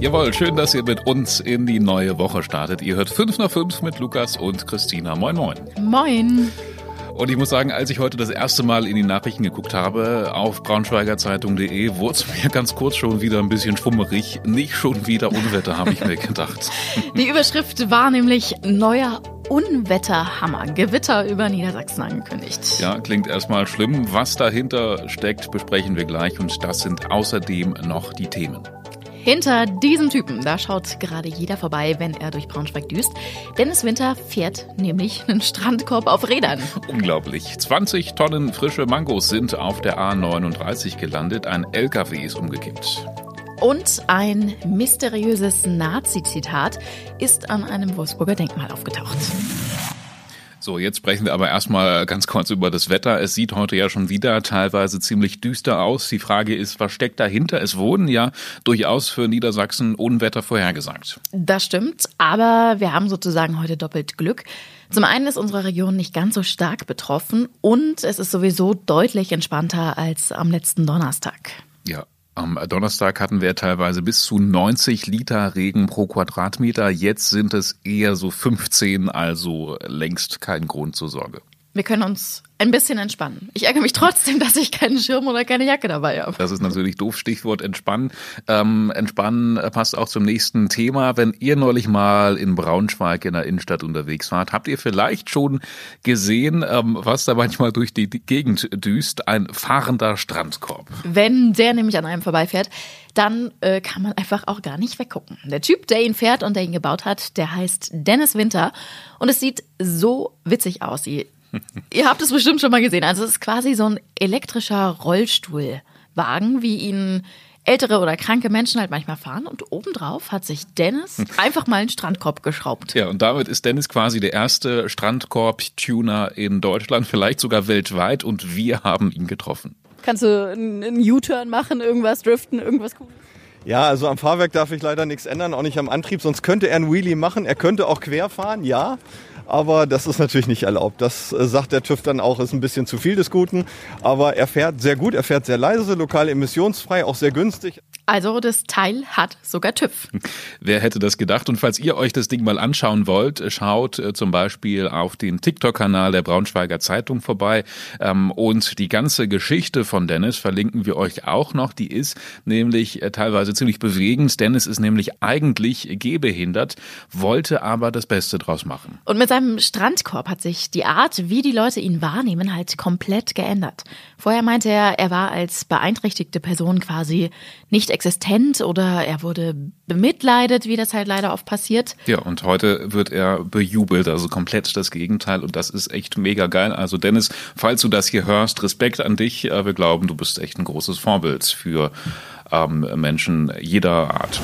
Jawohl, schön, dass ihr mit uns in die neue Woche startet. Ihr hört 5 nach 5 mit Lukas und Christina. Moin, moin. Moin. Und ich muss sagen, als ich heute das erste Mal in die Nachrichten geguckt habe, auf braunschweigerzeitung.de, wurde es mir ganz kurz schon wieder ein bisschen schwummerig. Nicht schon wieder Unwetter, habe ich mir gedacht. Die Überschrift war nämlich neuer Unwetterhammer. Gewitter über Niedersachsen angekündigt. Ja, klingt erstmal schlimm. Was dahinter steckt, besprechen wir gleich. Und das sind außerdem noch die Themen. Hinter diesem Typen, da schaut gerade jeder vorbei, wenn er durch Braunschweig düst. Dennis Winter fährt nämlich einen Strandkorb auf Rädern. Unglaublich. 20 Tonnen frische Mangos sind auf der A39 gelandet. Ein LKW ist umgekippt. Und ein mysteriöses Nazi-Zitat ist an einem Wolfsburger Denkmal aufgetaucht. So, jetzt sprechen wir aber erstmal ganz kurz über das Wetter. Es sieht heute ja schon wieder teilweise ziemlich düster aus. Die Frage ist, was steckt dahinter? Es wurden ja durchaus für Niedersachsen Unwetter vorhergesagt. Das stimmt, aber wir haben sozusagen heute doppelt Glück. Zum einen ist unsere Region nicht ganz so stark betroffen und es ist sowieso deutlich entspannter als am letzten Donnerstag. Ja, am Donnerstag hatten wir teilweise bis zu 90 Liter Regen pro Quadratmeter. Jetzt sind es eher so 15, also längst kein Grund zur Sorge. Wir können uns ein bisschen entspannen. Ich ärgere mich trotzdem, dass ich keinen Schirm oder keine Jacke dabei habe. Das ist natürlich doof. Stichwort entspannen. Ähm, entspannen passt auch zum nächsten Thema. Wenn ihr neulich mal in Braunschweig in der Innenstadt unterwegs wart, habt ihr vielleicht schon gesehen, ähm, was da manchmal durch die Gegend düst? Ein fahrender Strandkorb. Wenn der nämlich an einem vorbeifährt, dann äh, kann man einfach auch gar nicht weggucken. Der Typ, der ihn fährt und der ihn gebaut hat, der heißt Dennis Winter und es sieht so witzig aus. Ihr habt es bestimmt schon mal gesehen. Also es ist quasi so ein elektrischer Rollstuhlwagen, wie ihn ältere oder kranke Menschen halt manchmal fahren. Und obendrauf hat sich Dennis einfach mal einen Strandkorb geschraubt. Ja, und damit ist Dennis quasi der erste Strandkorb-Tuner in Deutschland, vielleicht sogar weltweit. Und wir haben ihn getroffen. Kannst du einen U-Turn machen, irgendwas driften, irgendwas cooles? Ja, also am Fahrwerk darf ich leider nichts ändern, auch nicht am Antrieb. Sonst könnte er einen Wheelie machen. Er könnte auch quer fahren, ja aber das ist natürlich nicht erlaubt. Das äh, sagt der TÜV dann auch, ist ein bisschen zu viel des Guten. Aber er fährt sehr gut, er fährt sehr leise, lokal emissionsfrei, auch sehr günstig. Also das Teil hat sogar TÜV. Wer hätte das gedacht? Und falls ihr euch das Ding mal anschauen wollt, schaut äh, zum Beispiel auf den TikTok-Kanal der Braunschweiger Zeitung vorbei. Ähm, und die ganze Geschichte von Dennis verlinken wir euch auch noch. Die ist nämlich äh, teilweise ziemlich bewegend. Dennis ist nämlich eigentlich gehbehindert, wollte aber das Beste draus machen. Und mit seinem Strandkorb hat sich die Art, wie die Leute ihn wahrnehmen, halt komplett geändert. Vorher meinte er, er war als beeinträchtigte Person quasi nicht existent oder er wurde bemitleidet, wie das halt leider oft passiert. Ja, und heute wird er bejubelt, also komplett das Gegenteil und das ist echt mega geil. Also Dennis, falls du das hier hörst, Respekt an dich. Äh, wir glauben, du bist echt ein großes Vorbild für ähm, Menschen jeder Art.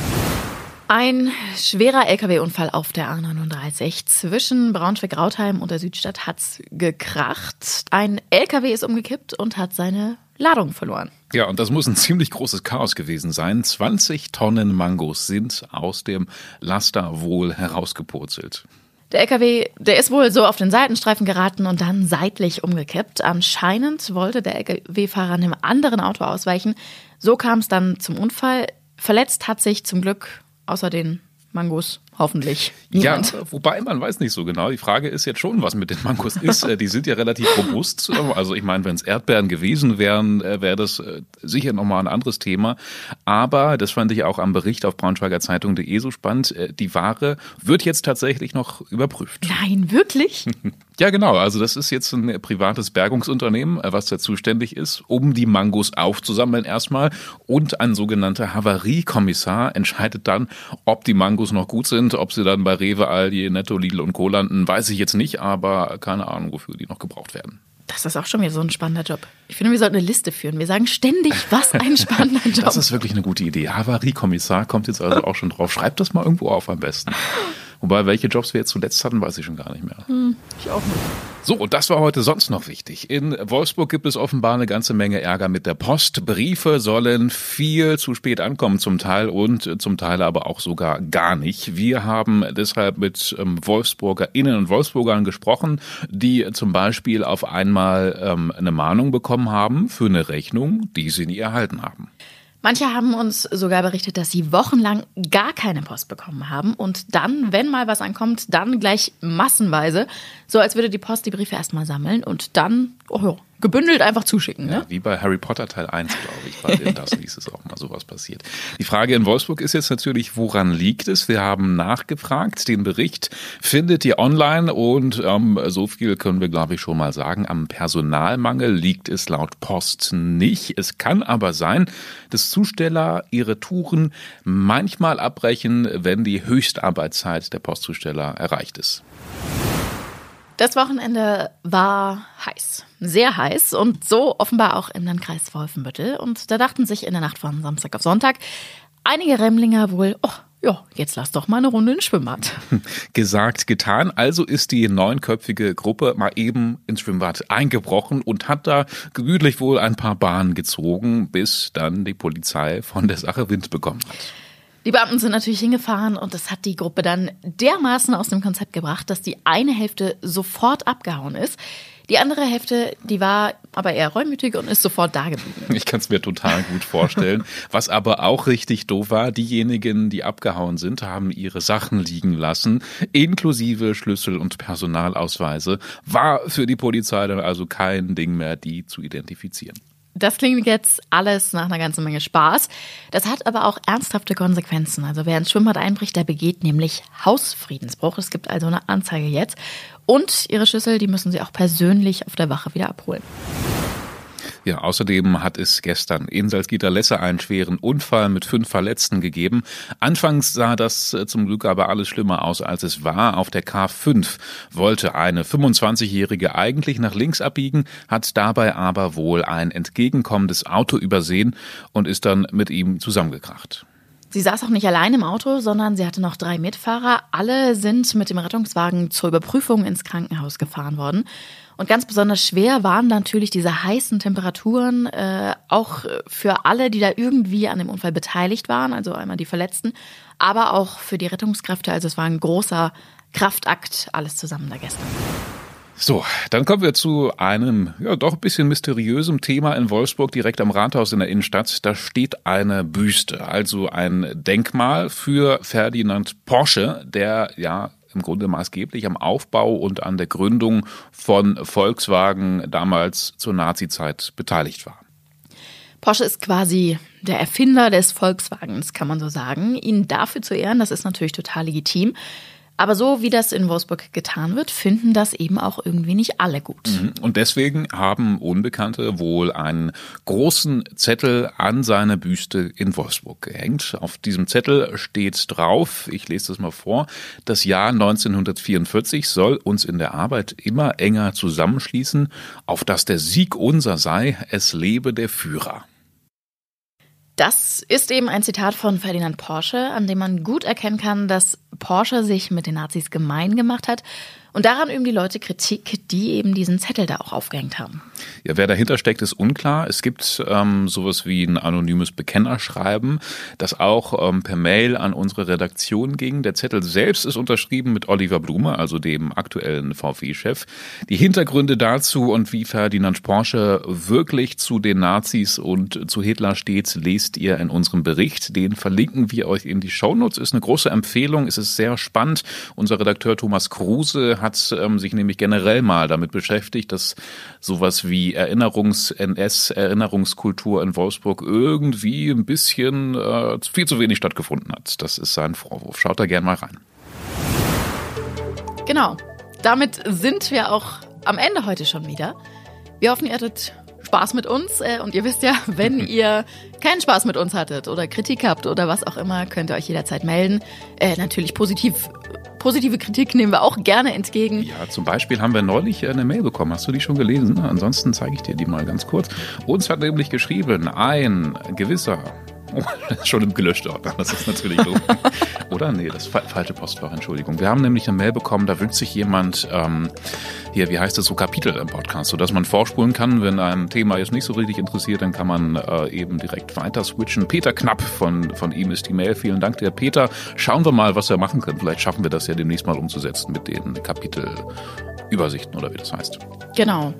Ein schwerer Lkw-Unfall auf der A39 zwischen Braunschweig-Rautheim und der Südstadt hat's gekracht. Ein Lkw ist umgekippt und hat seine Ladung verloren. Ja, und das muss ein ziemlich großes Chaos gewesen sein. 20 Tonnen Mangos sind aus dem Laster wohl herausgepurzelt. Der LKW, der ist wohl so auf den Seitenstreifen geraten und dann seitlich umgekippt. Anscheinend wollte der LKW-Fahrer einem anderen Auto ausweichen. So kam es dann zum Unfall. Verletzt hat sich zum Glück außer den Mangos hoffentlich. Niemand. Ja, wobei man weiß nicht so genau. Die Frage ist jetzt schon, was mit den Mangos ist. Äh, die sind ja relativ robust. Also ich meine, wenn es Erdbeeren gewesen wären, äh, wäre das äh, sicher nochmal ein anderes Thema. Aber das fand ich auch am Bericht auf braunschweigerzeitung.de so spannend. Die Ware wird jetzt tatsächlich noch überprüft. Nein, wirklich? Ja, genau. Also das ist jetzt ein privates Bergungsunternehmen, was da zuständig ist, um die Mangos aufzusammeln erstmal. Und ein sogenannter Havariekommissar entscheidet dann, ob die Mangos noch gut sind sind. Ob sie dann bei Rewe, Aldi, Netto, Lidl und Co. landen, weiß ich jetzt nicht, aber keine Ahnung, wofür die noch gebraucht werden. Das ist auch schon wieder so ein spannender Job. Ich finde, wir sollten eine Liste führen. Wir sagen ständig, was ein spannender Job. Das ist wirklich eine gute Idee. Havariekommissar kommt jetzt also auch schon drauf. Schreibt das mal irgendwo auf am besten. Wobei, welche Jobs wir jetzt zuletzt hatten, weiß ich schon gar nicht mehr. Hm, ich auch nicht. So, und das war heute sonst noch wichtig. In Wolfsburg gibt es offenbar eine ganze Menge Ärger mit der Post. Briefe sollen viel zu spät ankommen zum Teil und zum Teil aber auch sogar gar nicht. Wir haben deshalb mit ähm, Wolfsburgerinnen und Wolfsburgern gesprochen, die zum Beispiel auf einmal ähm, eine Mahnung bekommen haben für eine Rechnung, die sie nie erhalten haben. Manche haben uns sogar berichtet, dass sie wochenlang gar keine Post bekommen haben. Und dann, wenn mal was ankommt, dann gleich massenweise, so als würde die Post die Briefe erstmal sammeln und dann, oh gebündelt einfach zuschicken. Ne? Ja, wie bei Harry Potter Teil 1, glaube ich, bei den Dursleys ist auch mal sowas passiert. Die Frage in Wolfsburg ist jetzt natürlich, woran liegt es? Wir haben nachgefragt. Den Bericht findet ihr online und ähm, so viel können wir, glaube ich, schon mal sagen. Am Personalmangel liegt es laut Post nicht. Es kann aber sein, dass Zusteller ihre Touren manchmal abbrechen, wenn die Höchstarbeitszeit der Postzusteller erreicht ist. Das Wochenende war heiß, sehr heiß und so offenbar auch im Landkreis Wolfenbüttel. Und da dachten sich in der Nacht von Samstag auf Sonntag einige Remmlinger wohl, oh, ja, jetzt lass doch mal eine Runde ins Schwimmbad. Gesagt, getan. Also ist die neunköpfige Gruppe mal eben ins Schwimmbad eingebrochen und hat da gemütlich wohl ein paar Bahnen gezogen, bis dann die Polizei von der Sache Wind bekommen hat. Die Beamten sind natürlich hingefahren und das hat die Gruppe dann dermaßen aus dem Konzept gebracht, dass die eine Hälfte sofort abgehauen ist. Die andere Hälfte, die war aber eher reumütig und ist sofort da geblieben. Ich kann es mir total gut vorstellen. Was aber auch richtig doof war, diejenigen, die abgehauen sind, haben ihre Sachen liegen lassen, inklusive Schlüssel und Personalausweise. War für die Polizei dann also kein Ding mehr, die zu identifizieren. Das klingt jetzt alles nach einer ganzen Menge Spaß. Das hat aber auch ernsthafte Konsequenzen. Also wer ins Schwimmbad einbricht, der begeht nämlich Hausfriedensbruch. Es gibt also eine Anzeige jetzt. Und ihre Schlüssel, die müssen sie auch persönlich auf der Wache wieder abholen. Ja, außerdem hat es gestern in Salzgitter-Lesse einen schweren Unfall mit fünf Verletzten gegeben. Anfangs sah das äh, zum Glück aber alles schlimmer aus, als es war. Auf der K5 wollte eine 25-Jährige eigentlich nach links abbiegen, hat dabei aber wohl ein entgegenkommendes Auto übersehen und ist dann mit ihm zusammengekracht. Sie saß auch nicht allein im Auto, sondern sie hatte noch drei Mitfahrer. Alle sind mit dem Rettungswagen zur Überprüfung ins Krankenhaus gefahren worden. Und ganz besonders schwer waren natürlich diese heißen Temperaturen, äh, auch für alle, die da irgendwie an dem Unfall beteiligt waren, also einmal die Verletzten, aber auch für die Rettungskräfte. Also es war ein großer Kraftakt, alles zusammen da gestern. So, dann kommen wir zu einem ja doch ein bisschen mysteriösen Thema in Wolfsburg, direkt am Rathaus in der Innenstadt. Da steht eine Büste, also ein Denkmal für Ferdinand Porsche, der ja im Grunde maßgeblich am Aufbau und an der Gründung von Volkswagen damals zur Nazizeit beteiligt war. Porsche ist quasi der Erfinder des Volkswagens, kann man so sagen. Ihn dafür zu ehren, das ist natürlich total legitim. Aber so wie das in Wolfsburg getan wird, finden das eben auch irgendwie nicht alle gut. Mhm. Und deswegen haben Unbekannte wohl einen großen Zettel an seine Büste in Wolfsburg gehängt. Auf diesem Zettel steht drauf, ich lese das mal vor, das Jahr 1944 soll uns in der Arbeit immer enger zusammenschließen, auf dass der Sieg unser sei, es lebe der Führer. Das ist eben ein Zitat von Ferdinand Porsche, an dem man gut erkennen kann, dass Porsche sich mit den Nazis gemein gemacht hat und daran üben die Leute Kritik, die eben diesen Zettel da auch aufgehängt haben. Ja, wer dahinter steckt, ist unklar. Es gibt ähm, sowas wie ein anonymes Bekennerschreiben, das auch ähm, per Mail an unsere Redaktion ging. Der Zettel selbst ist unterschrieben mit Oliver Blume, also dem aktuellen VW-Chef. Die Hintergründe dazu und wie Ferdinand Porsche wirklich zu den Nazis und zu Hitler steht, lest ihr in unserem Bericht. Den verlinken wir euch in die Shownotes. Ist eine große Empfehlung. Es ist sehr spannend. Unser Redakteur Thomas Kruse hat ähm, sich nämlich generell mal damit beschäftigt, dass sowas wie Erinnerungs-NS, Erinnerungskultur in Wolfsburg irgendwie ein bisschen äh, viel zu wenig stattgefunden hat. Das ist sein Vorwurf. Schaut da gern mal rein. Genau. Damit sind wir auch am Ende heute schon wieder. Wir hoffen, ihr hattet Spaß mit uns. Äh, und ihr wisst ja, wenn ihr keinen Spaß mit uns hattet oder Kritik habt oder was auch immer, könnt ihr euch jederzeit melden. Äh, natürlich positiv Positive Kritik nehmen wir auch gerne entgegen. Ja, zum Beispiel haben wir neulich eine Mail bekommen. Hast du die schon gelesen? Ansonsten zeige ich dir die mal ganz kurz. Uns hat nämlich geschrieben ein gewisser Oh, schon im gelöschten Ordner, das ist natürlich doof. Oder? Nee, das ist falsche Postfach, Entschuldigung. Wir haben nämlich eine Mail bekommen, da wünscht sich jemand, ähm, hier, wie heißt es, so Kapitel im Podcast, sodass man vorspulen kann. Wenn ein Thema jetzt nicht so richtig interessiert, dann kann man äh, eben direkt weiter switchen. Peter Knapp von, von ihm ist die Mail. Vielen Dank, der Peter. Schauen wir mal, was wir machen können. Vielleicht schaffen wir das ja demnächst mal umzusetzen mit den Kapitelübersichten oder wie das heißt. Genau.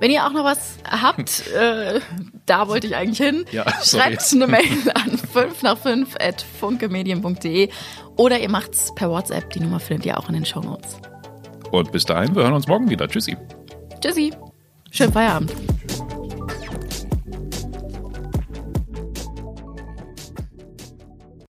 Wenn ihr auch noch was habt, äh, da wollte ich eigentlich hin, Ja, schreibt eine Mail an 5 nach 5 at funkemedien.de oder ihr macht's per WhatsApp. Die Nummer findet ihr auch in den Shownotes. Und bis dahin, wir hören uns morgen wieder. Tschüssi. Tschüssi. Schönen Feierabend.